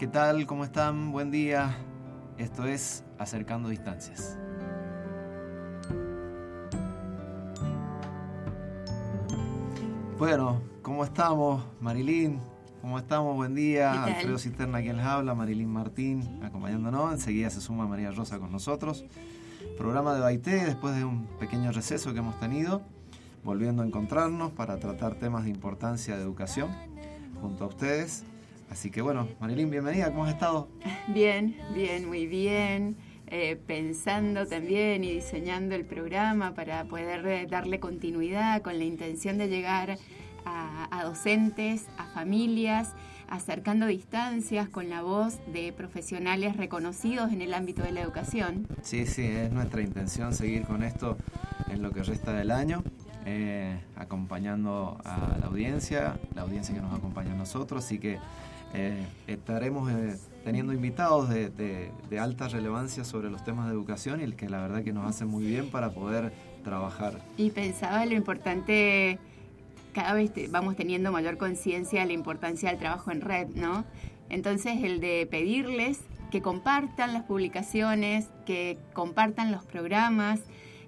¿Qué tal? ¿Cómo están? Buen día. Esto es Acercando Distancias. Bueno, ¿cómo estamos? Marilyn, ¿cómo estamos? Buen día. Alfredo Cisterna quien les habla, Marilyn Martín acompañándonos. Enseguida se suma María Rosa con nosotros. Programa de Baité después de un pequeño receso que hemos tenido, volviendo a encontrarnos para tratar temas de importancia de educación junto a ustedes. Así que bueno, Marilyn, bienvenida, ¿cómo has estado? Bien, bien, muy bien. Eh, pensando también y diseñando el programa para poder eh, darle continuidad con la intención de llegar a, docentes, a familias, acercando distancias con la voz de profesionales reconocidos en el ámbito de la educación. Sí, sí, es nuestra intención seguir con esto en lo que resta del año. Eh, acompañando a la audiencia, la audiencia que nos acompaña a nosotros, así que eh, estaremos eh, teniendo invitados de, alta relevancia sobre los temas de educación y que la verdad que nos hace muy bien para poder trabajar. Y pensaba lo importante, cada vez vamos teniendo mayor conciencia de la importancia del trabajo en red, ¿no? Entonces el de pedirles que compartan las publicaciones, que compartan los programas,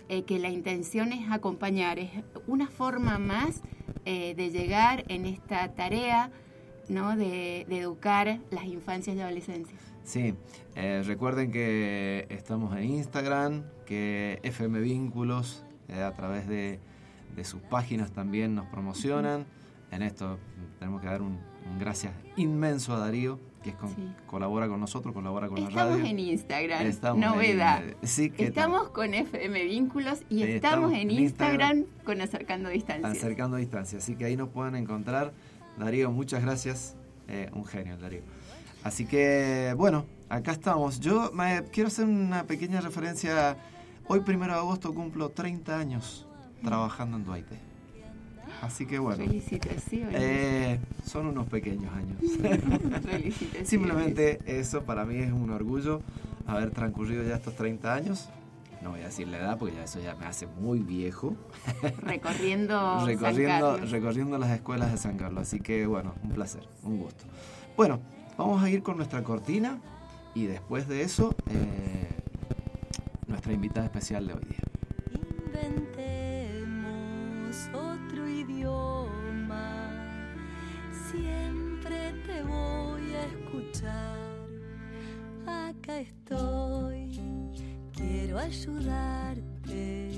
eh, que la intención es acompañar, es una forma más de llegar en esta tarea ¿no? de, educar las infancias y adolescencias. Sí, eh, recuerden que estamos en Instagram, que FM Vínculos eh, a través de, sus páginas también nos promocionan. En esto tenemos que dar un, gracias inmenso a Darío, que colabora con nosotros, colabora con la radio. Estamos en Instagram, novedad. estamos con FM Vínculos y estamos, en Instagram, Instagram, con Acercando Distancias. Acercando Distancias, así que ahí nos pueden encontrar Darío, muchas gracias. Eh, un genio, Darío. Así que, bueno, acá estamos. Yo me, quiero hacer una pequeña referencia. Hoy, primero de agosto, cumplo 30 años trabajando en Duarte. Así que bueno. Felicitaciones. Eh, son unos pequeños años. Felicitaciones. Simplemente eso para mí es un orgullo haber transcurrido ya estos 30 años no voy a decir la edad porque ya eso ya me hace muy viejo. Recorriendo recorriendo, recorriendo las escuelas de San Carlos. Así que bueno, un placer, un gusto. Bueno, vamos a ir con nuestra cortina y después de eso, eh, nuestra invitada especial de hoy día. Inventemos otro idioma, siempre te voy a escuchar. Acá estoy ayudarte.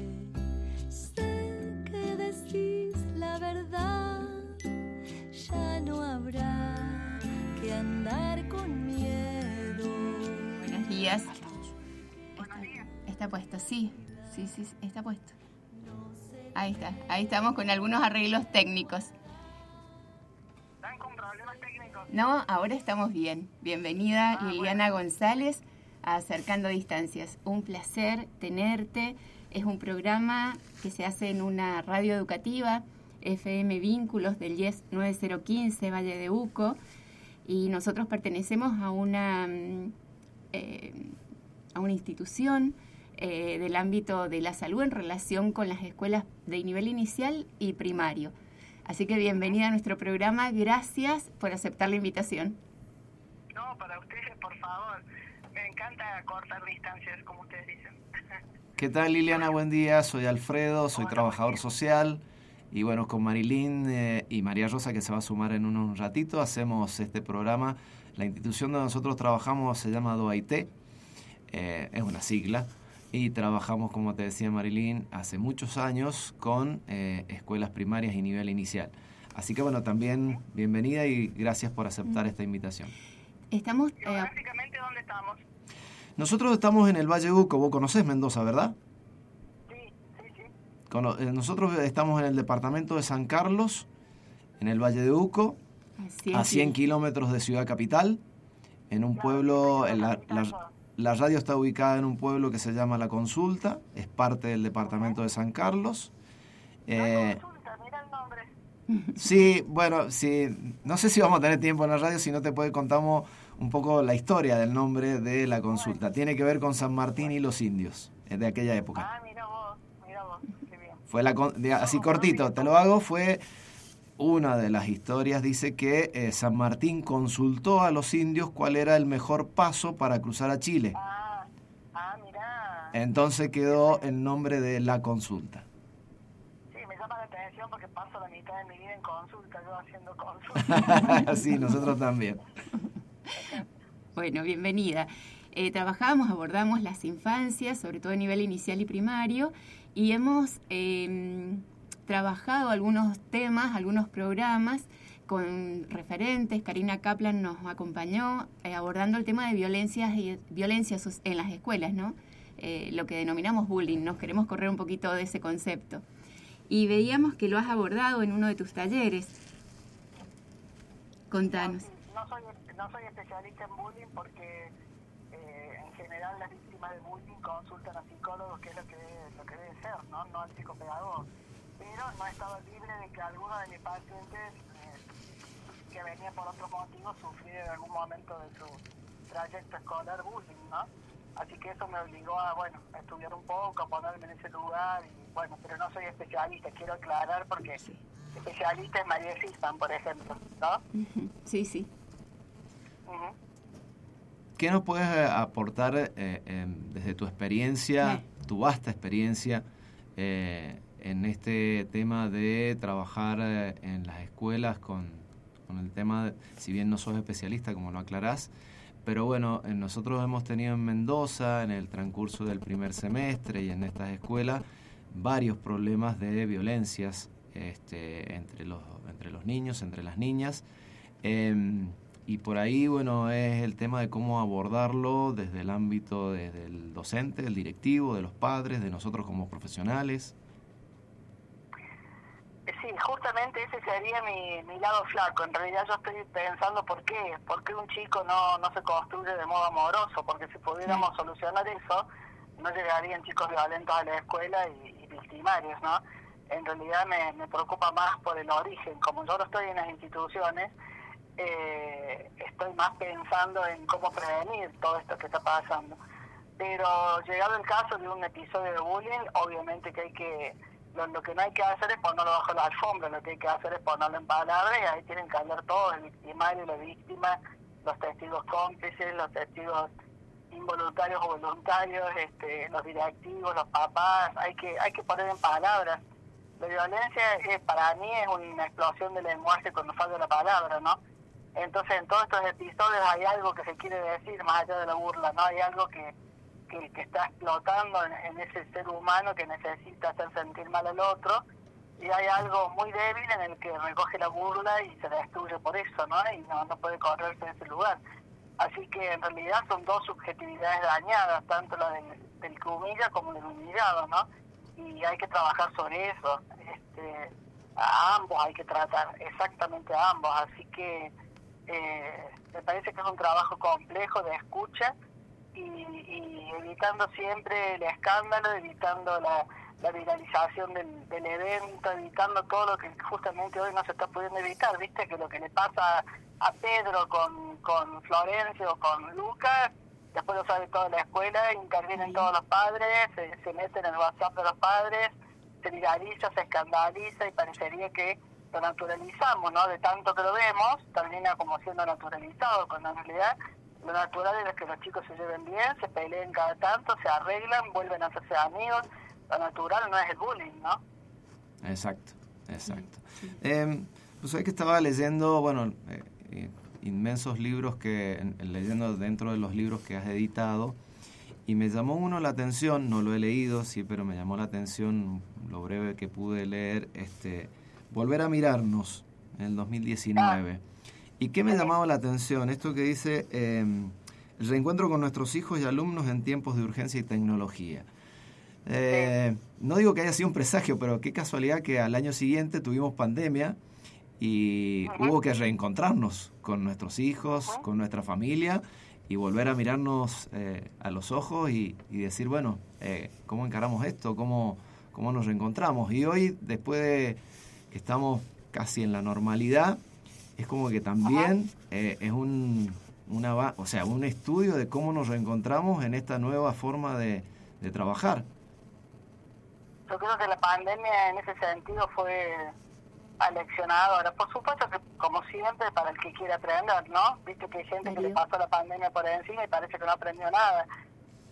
Sé que decís la verdad, ya no habrá que andar con miedo. Buenos días. Está, puesto, sí, sí, sí, está puesto. Ahí está, ahí estamos con algunos arreglos técnicos. ¿Están con problemas técnicos? No, ahora estamos bien. Bienvenida ah, Liliana González Acercando Distancias. Un placer tenerte. Es un programa que se hace en una radio educativa, FM Vínculos del IES 9015 Valle de Uco, y nosotros pertenecemos a una, mm, eh, a una institución eh, del ámbito de la salud en relación con las escuelas de nivel inicial y primario. Así que bienvenida a nuestro programa. Gracias por aceptar la invitación. No, para ustedes, por favor encanta cortar distancias, como ustedes dicen. ¿Qué tal Liliana? Buen día, soy Alfredo, soy trabajador social y bueno, con Marilyn eh, y María Rosa que se va a sumar en un ratito, hacemos este programa. La institución donde nosotros trabajamos se llama DOAIT, eh, es una sigla, y trabajamos, como te decía Marilyn, hace muchos años con eh, escuelas primarias y nivel inicial. Así que bueno, también bienvenida y gracias por aceptar esta invitación. Estamos... ¿Geográficamente dónde estamos? Nosotros estamos en el Valle Uco, vos conocés Mendoza, ¿verdad? Sí, sí, sí. Eh, nosotros estamos en el departamento de San Carlos, en el Valle de Uco, a 100 kilómetros de Ciudad Capital, en un pueblo, la, la, radio está ubicada en un pueblo que se llama La Consulta, es parte del departamento de San Carlos. Eh, consulta, mira el nombre. Sí, bueno, sí, no sé si vamos a tener tiempo en la radio, si no te puede contamos un poco la historia del nombre de la consulta. Tiene que ver con San Martín y los indios de aquella época. Ah, mira vos, mira vos, qué bien. Fue la, así cortito, te lo hago, fue una de las historias dice que eh, San Martín consultó a los indios cuál era el mejor paso para cruzar a Chile. Ah, ah, mirá. Entonces quedó el nombre de la consulta. Sí, me llama la atención porque paso la mitad de mi vida en consulta, yo haciendo consulta. sí, nosotros también. Bueno, bienvenida. Eh, trabajamos, abordamos las infancias, sobre todo a nivel inicial y primario, y hemos eh, trabajado algunos temas, algunos programas con referentes. Karina Kaplan nos acompañó eh, abordando el tema de violencias y violencias en las escuelas, ¿no? Eh, lo que denominamos bullying. Nos queremos correr un poquito de ese concepto. Y veíamos que lo has abordado en uno de tus talleres. Contanos. No, no soy especialista en bullying porque eh, en general las víctimas de bullying consultan a psicólogos, que es lo que, lo que debe ser, ¿no? No al psicopedagogo pero no he estado libre de que alguno de mis pacientes eh, que venía por otros motivos sufriera en algún momento de su trayecto escolar bullying, ¿no? Así que eso me obligó a, bueno, a estudiar un poco, a ponerme en ese lugar, y bueno, pero no soy especialista, quiero aclarar porque especialista es María Sistan, por ejemplo, ¿no? Sí, sí. ¿Qué nos puedes eh, aportar eh, desde tu experiencia, tu vasta experiencia, eh, en este tema de trabajar eh, en las escuelas con, el tema, si bien no sos especialista, como lo aclarás, pero bueno, nosotros hemos tenido en Mendoza, en el transcurso del primer semestre y en estas escuelas, varios problemas de violencias este, entre, los, entre los niños, entre las niñas. Em, y por ahí, bueno, es el tema de cómo abordarlo desde el ámbito del docente, del directivo, de los padres, de nosotros como profesionales. Sí, justamente ese sería mi, mi lado flaco. En realidad yo estoy pensando por qué, por qué un chico no, no se construye de modo amoroso, porque si pudiéramos solucionar eso, no llegarían chicos violentos a la escuela y, victimarios, ¿no? En realidad me, me, preocupa más por el origen. Como yo no estoy en las instituciones, eh, estoy más pensando en cómo prevenir todo esto que está pasando. Pero llegado el caso de un episodio de bullying, obviamente que hay que lo, que no hay que hacer es ponerlo bajo la alfombra, lo que hay que hacer es ponerlo en palabras y ahí tienen que hablar todos, el victimario, la víctima, los testigos cómplices, los testigos involuntarios o voluntarios, este, los directivos, los papás, hay que hay que poner en palabras. La violencia es, para mí es una explosión de lenguaje cuando falta la palabra, ¿no? Entonces en todos estos episodios hay algo que se quiere decir más allá de la burla, ¿no? Hay algo que, que, está explotando en, ese ser humano que necesita hacer sentir mal al otro y hay algo muy débil en el que recoge la burla y se destruye por eso, ¿no? Y no, no puede correrse en ese lugar. Así que en realidad son dos subjetividades dañadas, tanto la del, que humilla como del humillado, ¿no? Y hay que trabajar sobre eso. Este, a ambos hay que tratar, exactamente a ambos. Así que eh, me parece que es un trabajo complejo de escucha y, evitando siempre el escándalo, evitando la, viralización del, del, evento, evitando todo lo que justamente hoy no se está pudiendo evitar, viste que lo que le pasa a Pedro con, con Florencio o con Lucas, después lo sabe toda la escuela, intervienen todos los padres, se, se meten en el WhatsApp de los padres, se viraliza, se escandaliza y parecería que lo naturalizamos, ¿no? De tanto que lo vemos, termina como siendo naturalizado, cuando en realidad lo natural es que los chicos se lleven bien, se peleen cada tanto, se arreglan, vuelven a hacerse amigos. Lo natural no es el bullying, ¿no? Exacto, exacto. Eh, pues hay que estaba leyendo, bueno, eh, eh, inmensos libros que, leyendo dentro de los libros que has editado, y me llamó uno la atención, no lo he leído, sí, pero me llamó la atención lo breve que pude leer, este, Volver a mirarnos en el 2019. ¿Y qué me llamaba la atención? Esto que dice em, el reencuentro con nuestros hijos y alumnos en tiempos de urgencia y tecnología. Eh, no digo que haya sido un presagio, pero qué casualidad que al año siguiente tuvimos pandemia y hubo que reencontrarnos con nuestros hijos, con nuestra familia y volver a mirarnos eh, a los ojos y, decir, bueno, eh, ¿cómo encaramos esto? ¿Cómo, ¿Cómo nos reencontramos? Y hoy, después de estamos casi en la normalidad, es como que también eh, es un, una, o sea, un estudio de cómo nos reencontramos en esta nueva forma de, de trabajar. Yo creo que la pandemia en ese sentido fue aleccionadora. Por supuesto que, como siempre, para el que quiere aprender, ¿no? Viste que hay gente que le pasó la pandemia por encima y parece que no aprendió nada.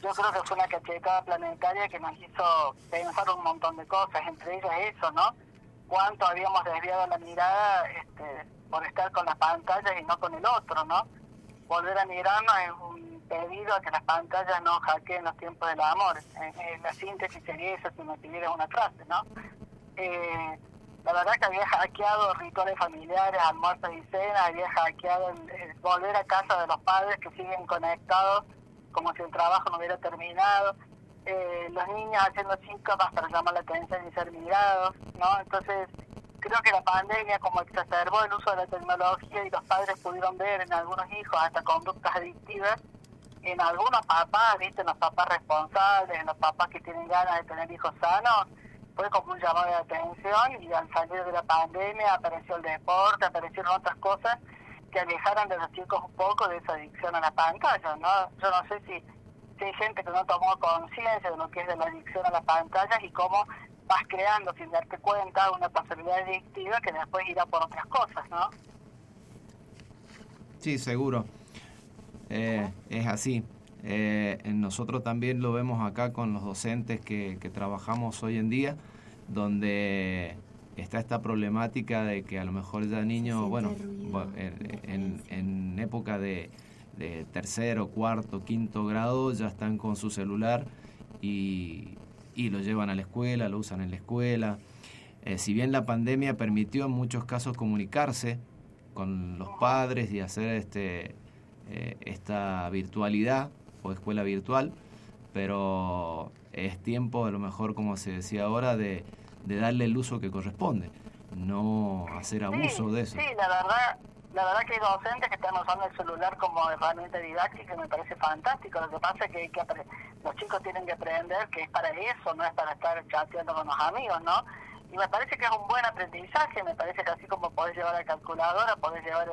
Yo creo que fue una cachetada planetaria que nos hizo pensar un montón de cosas, entre ellas eso, ¿no? Cuánto habíamos desviado la mirada este, por estar con las pantallas y no con el otro, ¿no? Volver a mirarnos es un pedido a que las pantallas no hackeen los tiempos del amor. En, la síntesis sería eso si me pidieras una frase, ¿no? Eh, la verdad que había hackeado rituales familiares, almuerzos y cenas, había hackeado el, volver a casa de los padres que siguen conectados como si el trabajo no hubiera terminado, eh, los niños haciendo síntomas para llamar la atención y ser mirados, ¿no? Entonces, creo que la pandemia como exacerbó el uso de la tecnología y los padres pudieron ver en algunos hijos hasta conductas adictivas, en algunos papás, ¿viste? En los papás responsables, en los papás que tienen ganas de tener hijos sanos, fue como un llamado de atención y al salir de la pandemia apareció el deporte, aparecieron otras cosas que alejaran de los chicos un poco de esa adicción a la pantalla, ¿no? Yo no sé si, hay gente que no tomó conciencia de lo que es de la adicción a las pantallas y cómo vas creando sin darte cuenta una posibilidad adictiva que después irá por otras cosas, ¿no? Sí, seguro. Eh, es así. Eh, nosotros también lo vemos acá con los docentes que, que trabajamos hoy en día, donde está esta problemática de que a lo mejor ya niños, bueno, en, en, época de, de, tercero, cuarto, quinto grado ya están con su celular y, y lo llevan a la escuela, lo usan en la escuela. Eh, si bien la pandemia permitió en muchos casos comunicarse con los padres y hacer este, eh, esta virtualidad o escuela virtual, pero es tiempo, a lo mejor como se decía ahora, de, de darle el uso que corresponde, no hacer abuso de eso. Sí, la verdad, la verdad que hay docentes que están usando el celular como herramienta didáctica y me parece fantástico. Lo que pasa es que, que los chicos tienen que aprender que es para eso, no es para estar chateando con los amigos, ¿no? Y me parece que es un buen aprendizaje, me parece que así como podés llevar la calculadora, podés llevar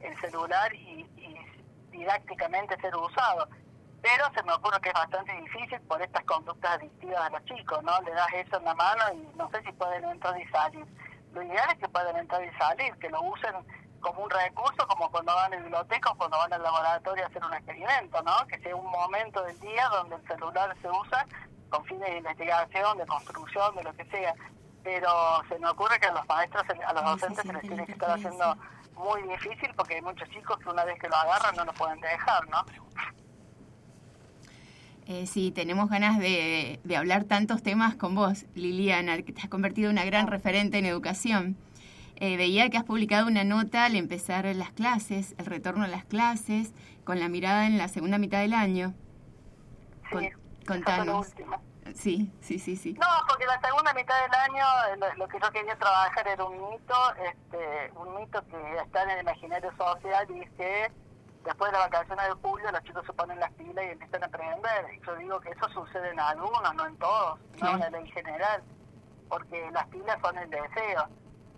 el, celular y, y didácticamente ser usado pero se me ocurre que es bastante difícil por estas conductas adictivas de los chicos, ¿no? Le das eso en la mano y no sé si pueden entrar y salir. Lo ideal es que puedan entrar y salir, que lo usen como un recurso, como cuando van a la biblioteca o cuando van al laboratorio a hacer un experimento, ¿no? Que sea un momento del día donde el celular se usa con fines de investigación, de construcción, de lo que sea. Pero se me ocurre que a los maestros, a los docentes se les tiene que estar haciendo muy difícil porque hay muchos chicos que una vez que lo agarran no lo pueden dejar, ¿no? Eh, sí, tenemos ganas de, hablar tantos temas con vos, Liliana, que te has convertido en una gran referente en educación. Eh, veía que has publicado una nota al empezar las clases, el retorno a las clases, con la mirada en la segunda mitad del año. Sí, contanos. Sí, sí, sí, sí. No, porque la segunda mitad del año eh, lo, que yo quería trabajar era un mito, este, un mito que está en el imaginario social y dice después de las vacaciones de julio los chicos se ponen las pilas y empiezan a aprender. Y yo digo que eso sucede en algunos, no en todos, no en la ley general, porque las pilas son el deseo.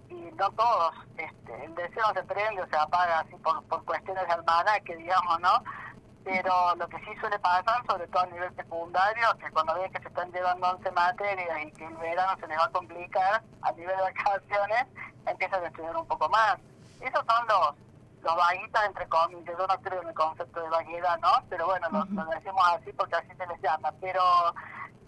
Y no todos, este, el deseo se prende o se apaga así por, por cuestiones de almanaque, digamos, ¿no? Pero lo que sí suele pasar, sobre todo a nivel secundario, que cuando ven que se están llevando 11 materias y que el verano se les va a complicar a nivel de vacaciones, empiezan a estudiar un poco más. Esos son los, los vaguitas, entre comillas, yo no creo en el concepto de vaguedad, ¿no? Pero bueno, lo, decimos así porque así se les llama. Pero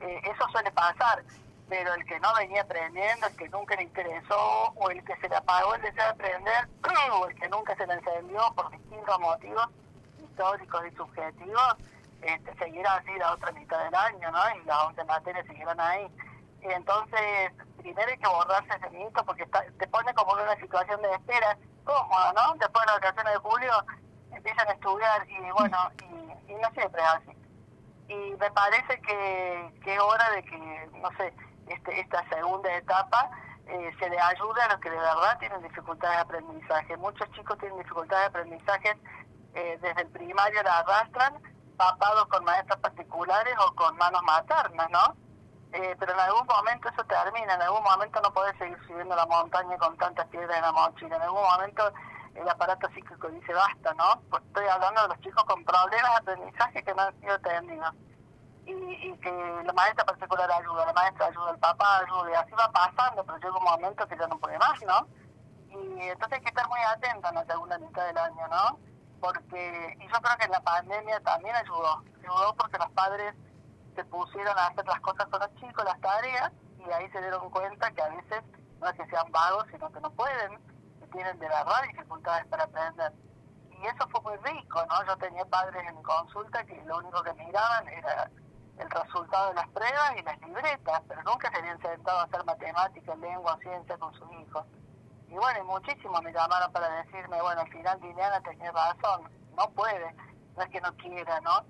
eh, eso suele pasar. Pero el que no venía aprendiendo, el que nunca le interesó, o el que se le apagó el deseo de aprender, o el que nunca se le encendió por distintos motivos históricos y subjetivos, este, seguirá así la otra mitad del año, ¿no? Y las 11 materias seguirán ahí. Y entonces, primero hay que borrarse ese mito porque te pone como en una situación de espera cómoda, ¿no? Después de las vacaciones de julio empiezan a estudiar y bueno, y, no siempre es así. Y me parece que, que es hora de que, no sé, este, esta segunda etapa eh, se le ayude a los que de verdad tienen dificultades de aprendizaje. Muchos chicos tienen dificultades de aprendizaje eh, desde el primario la arrastran, papados con maestras particulares o con manos maternas, ¿no? Eh, pero en algún momento eso termina, en algún momento no podés seguir subiendo la montaña con tantas piedras en la mochila, en algún momento el aparato psíquico dice basta, ¿no? Pues estoy hablando de los chicos con problemas de aprendizaje que no han sido atendidos. Y, que la maestra particular ayuda, la maestra ayuda, el papá ayuda, y así va pasando, pero llega un momento que ya no puede más, ¿no? Y entonces hay que estar muy atento en la segunda mitad del año, ¿no? Porque, y yo creo que la pandemia también ayudó, ayudó porque los padres se pusieron a hacer las cosas con los chicos, las tareas, y ahí se dieron cuenta que a veces no es que sean vagos, sino que no pueden, que tienen de verdad dificultades para aprender. Y eso fue muy rico, ¿no? Yo tenía padres en consulta que lo único que miraban era el resultado de las pruebas y las libretas, pero nunca se habían sentado a hacer matemáticas, lengua, ciencia con sus hijos. Y bueno, y muchísimos me llamaron para decirme, bueno, al final Liliana tenía razón, no puede, no es que no quiera, ¿no?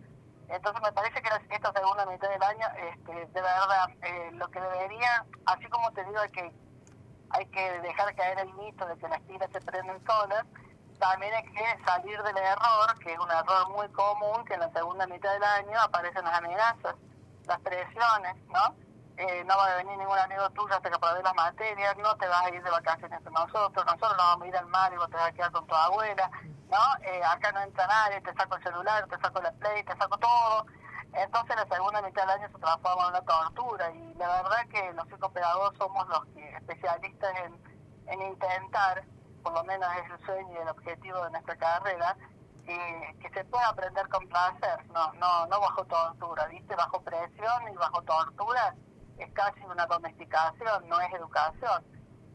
Entonces me parece que esta segunda mitad del año, este, de verdad, eh, lo que debería, así como te digo que hay que dejar caer el mito de que las pilas se prenden solas, también hay que salir del error, que es un error muy común, que en la segunda mitad del año aparecen las amenazas, las presiones, ¿no? Eh, no va a venir ningún amigo tuyo hasta que apruebe las materias, no te vas a ir de vacaciones con nosotros, nosotros no vamos a ir al mar y vos te vas a quedar con tu abuela, ¿no? Eh, acá no entra nadie, te saco el celular, te saco la play, te saco todo. Entonces la segunda mitad del año se transforma en una tortura y la verdad que los psicopedagogos somos los especialistas en, en intentar por lo menos es el sueño y el objetivo de nuestra carrera, que se pueda aprender con placer, no, no, no bajo tortura, ¿viste? Bajo presión y bajo tortura es casi una domesticación, no es educación.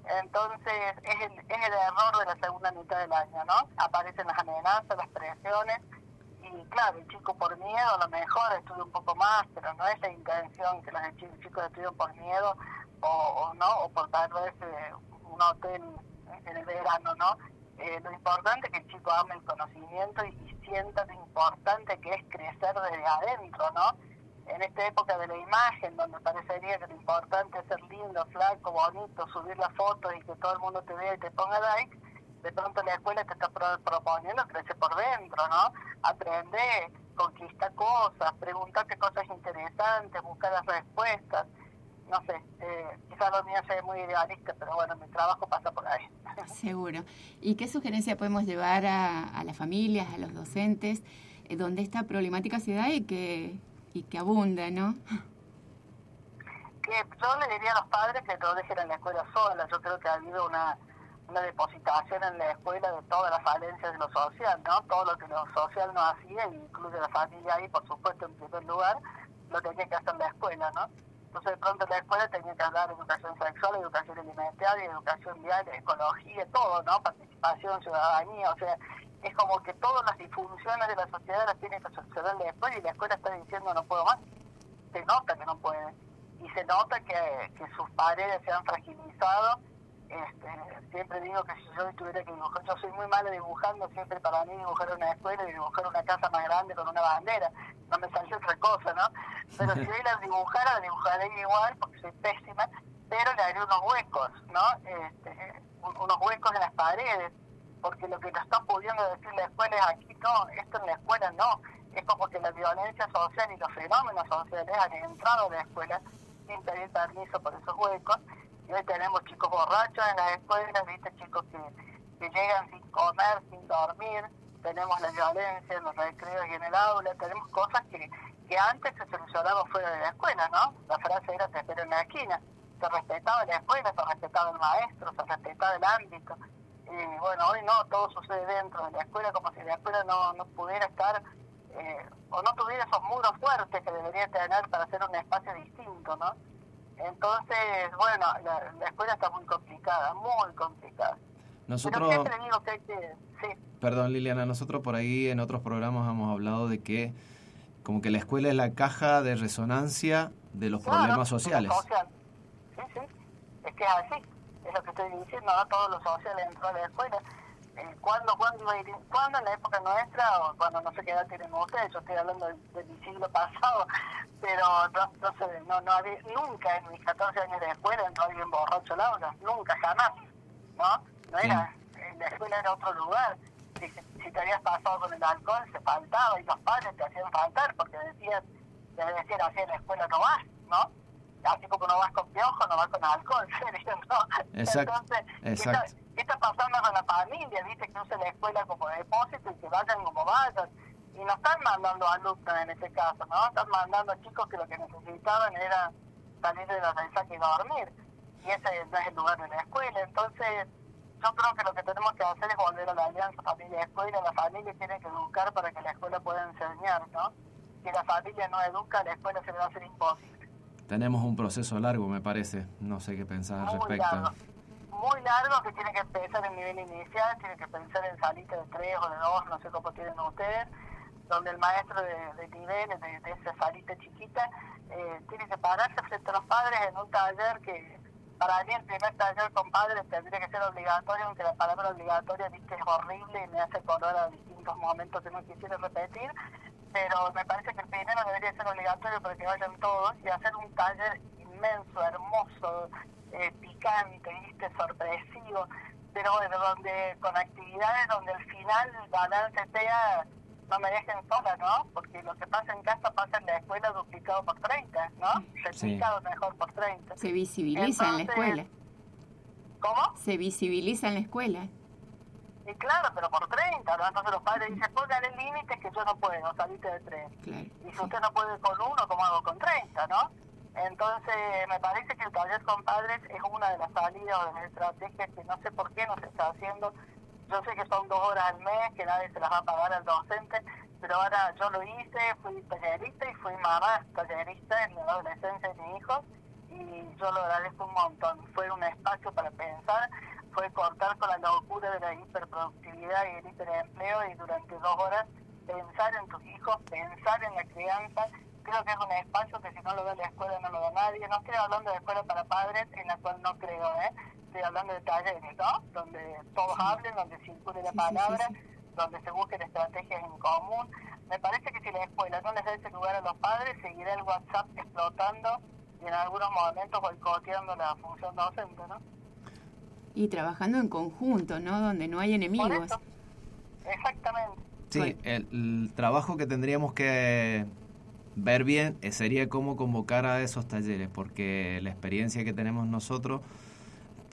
Entonces es el, es el error de la segunda mitad del año, ¿no? Aparecen las amenazas, las presiones, y claro, el chico por miedo a lo mejor estudia un poco más, pero no es la intención que los chicos estudien por miedo o, no, o por perderse un hotel en el verano, ¿no? Eh, lo importante es que el chico ame el conocimiento y, sienta lo importante que es crecer desde adentro, ¿no? En esta época de la imagen, donde parecería que lo importante es ser lindo, flaco, bonito, subir las fotos y que todo el mundo te vea y te ponga like, de pronto la escuela te está proponiendo crecer por dentro, ¿no? Aprender, conquistar cosas, preguntarte cosas interesantes, buscar las respuestas no sé, eh, quizás lo mío sea muy idealista, pero bueno, mi trabajo pasa por ahí. Seguro. ¿Y qué sugerencia podemos llevar a, las familias, a los docentes, eh, donde esta problemática se da y que, y que abunda, ¿no? Que yo le diría a los padres que no dejen en la escuela sola. Yo creo que ha habido una, una depositación en la escuela de todas las falencias de lo social, ¿no? Todo lo que lo social no hacía, incluye la familia ahí, por supuesto, en primer lugar, lo tenía que hacer la escuela, ¿no? Entonces de pronto la escuela tenía que hablar de educación sexual, educación alimentaria, educación vial, ecología, todo, ¿no? Participación, ciudadanía, o sea, es como que todas las disfunciones de la sociedad las tiene que solucionar la escuela y la escuela está diciendo no puedo más. Se nota que no puede. Y se nota que, que sus paredes se han fragilizado este, siempre digo que si yo tuviera que dibujar, yo soy muy malo dibujando, siempre para mí dibujar una escuela y dibujar una casa más grande con una bandera, no me salió otra cosa, ¿no? Pero si hoy la dibujara, la dibujaré igual, porque soy pésima, pero le haré unos huecos, ¿no? Este, unos huecos en las paredes, porque lo que nos está pudiendo decir la escuela es aquí no, esto en la escuela no, es como que la violencia social y los fenómenos sociales han entrado a la escuela sin pedir permiso por esos huecos y hoy tenemos chicos borrachos en las escuelas, ¿viste? chicos que, llegan sin comer, sin dormir, tenemos la violencia en los recreos y en el aula, tenemos cosas que, que antes se solucionaban fuera de la escuela, ¿no? La frase era te espero en la esquina, se respetaba la escuela, se respetaba el maestro, se respetaba el ámbito. Y bueno, hoy no, todo sucede dentro de la escuela como si la escuela no, no pudiera estar eh, o no tuviera esos muros fuertes que debería tener para hacer un espacio distinto, ¿no? Entonces, bueno, la, escuela está muy complicada, muy complicada. Nosotros, Pero siempre digo que hay que... Sí. Perdón, Liliana, nosotros por ahí en otros programas hemos hablado de que como que la escuela es la caja de resonancia de los problemas sociales. Social. Sí, sí, es que es así, es lo que estoy diciendo, no todo lo social dentro de la escuela. Eh, ¿Cuándo, cuándo iba a ir? ¿Cuándo en la época nuestra o cuando no sé qué edad tienen ustedes? Yo estoy hablando del, del siglo pasado, pero no, no, sé, no, no había, nunca en mis 14 años de escuela entró alguien borracho al aula, nunca, jamás, ¿no? No era, en la escuela era otro lugar. Si, si te habías pasado con el alcohol, se faltaba y los padres te hacían faltar porque decían, te decían así en la escuela no vas, ¿no? Así como no vas con piojo, no vas con alcohol, ¿no? Exacto. Entonces, Exacto. ¿qué está pasando con la familia? Viste que usa la escuela como depósito y que vayan como vayan y no están mandando alumnos en este caso, ¿no? Están mandando chicos que lo que necesitaban era salir de la mensaje y dormir. Y ese no es el lugar de la escuela. Entonces, yo creo que lo que tenemos que hacer es volver a la alianza familia-escuela. La familia tiene que educar para que la escuela pueda enseñar, ¿no? Si la familia no educa, la escuela se le va a hacer imposible. Tenemos un proceso largo, me parece. No sé qué pensar al respecto. Largo. Muy largo que tiene que empezar en nivel inicial, tiene que pensar en salita de tres o de dos, no sé cómo tienen ustedes donde el maestro de, de nivel, de, esa salita chiquita, eh, tiene que pararse frente a los padres en un taller que para mí el primer taller con padres tendría que ser obligatorio, aunque la palabra obligatoria viste es horrible y me hace acordar a distintos momentos que no quisiera repetir, pero me parece que el primero debería ser obligatorio para que vayan todos y hacer un taller inmenso, hermoso, eh, picante, viste, sorpresivo, pero bueno, donde con actividades donde al final el balance sea no me dejen sola, ¿no? Porque lo que pasa en casa pasa en la escuela duplicado por 30, ¿no? Replicado mejor por 30. Se visibiliza en la escuela. ¿Cómo? Se visibiliza en la escuela. Y claro, pero por 30, ¿no? Entonces los padres dicen, póngale límites que yo no puedo, salite de 3. y si usted no puede con uno, ¿cómo hago con 30, no? Entonces, me parece que el taller con padres es una de las salidas o de las estrategias que no sé por qué no se está haciendo yo sé que son dos horas al mes, que nadie se las va a pagar al docente, pero ahora yo lo hice, fui tallerista y fui mamá tallerista en la adolescencia de mi hijo y yo lo agradezco un montón. Fue un espacio para pensar, fue cortar con la locura de la hiperproductividad y el hiperempleo y durante dos horas pensar en tus hijos, pensar en la crianza. Creo que es un espacio que si no lo da la escuela no lo da nadie. No estoy hablando de escuela para padres, en la cual no creo, ¿eh? estoy hablando de talleres, ¿no? Donde todos hablen, donde circule la palabra, donde se busquen estrategias en común. Me parece que si la escuela no les da ese lugar a los padres, seguirá el WhatsApp explotando y en algunos momentos boicoteando la función docente, ¿no? Y trabajando en conjunto, ¿no? Donde no hay enemigos. Exactamente. Sí, el, trabajo que tendríamos que ver bien eh, sería cómo convocar a esos talleres, porque la experiencia que tenemos nosotros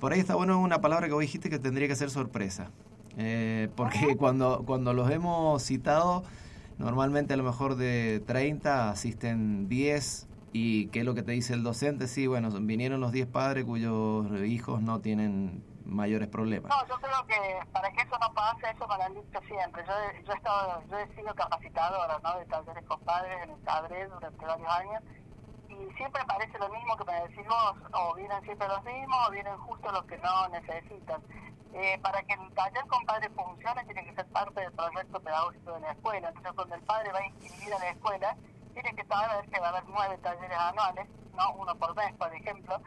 por ahí está bueno una palabra que vos dijiste que tendría que ser sorpresa. Eh, porque cuando, cuando los hemos citado, normalmente a lo mejor de 30 asisten 10 y qué es lo que te dice el docente, sí, bueno, vinieron los 10 padres cuyos hijos no tienen mayores problemas. No, yo creo que para que eso no pase, eso me lo han dicho siempre. Yo, yo, he, estado, yo he sido capacitadora ¿no? de talleres con padres en el durante varios años y siempre parece lo mismo que me decimos, o vienen siempre los mismos, o vienen justo los que no necesitan. Eh, para que el taller con padre funcione, tiene que ser parte del proyecto pedagógico de la escuela. Entonces, cuando el padre va a inscribir a la escuela, tiene que saber que va a haber nueve talleres anuales, no uno por mes, por ejemplo,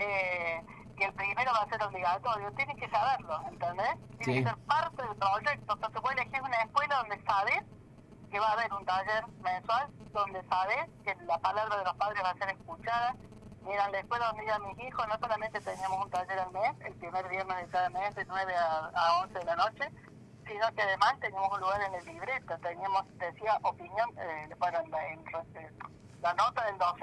eh, que el primero va a ser obligatorio. Tiene que saberlo, ¿entendés? Tiene que ser parte del proyecto. Entonces, vos elegís una escuela donde sabes que va a haber un taller mensual donde sabes que la palabra de los padres va a ser escuchada. Mira, la escuela donde iban mis hijos no solamente teníamos un taller al mes, el primer viernes de cada mes de 9 a, a 11 de la noche, sino que además teníamos un lugar en el libreto, teníamos, decía, opinión, eh, para la, la nota del 12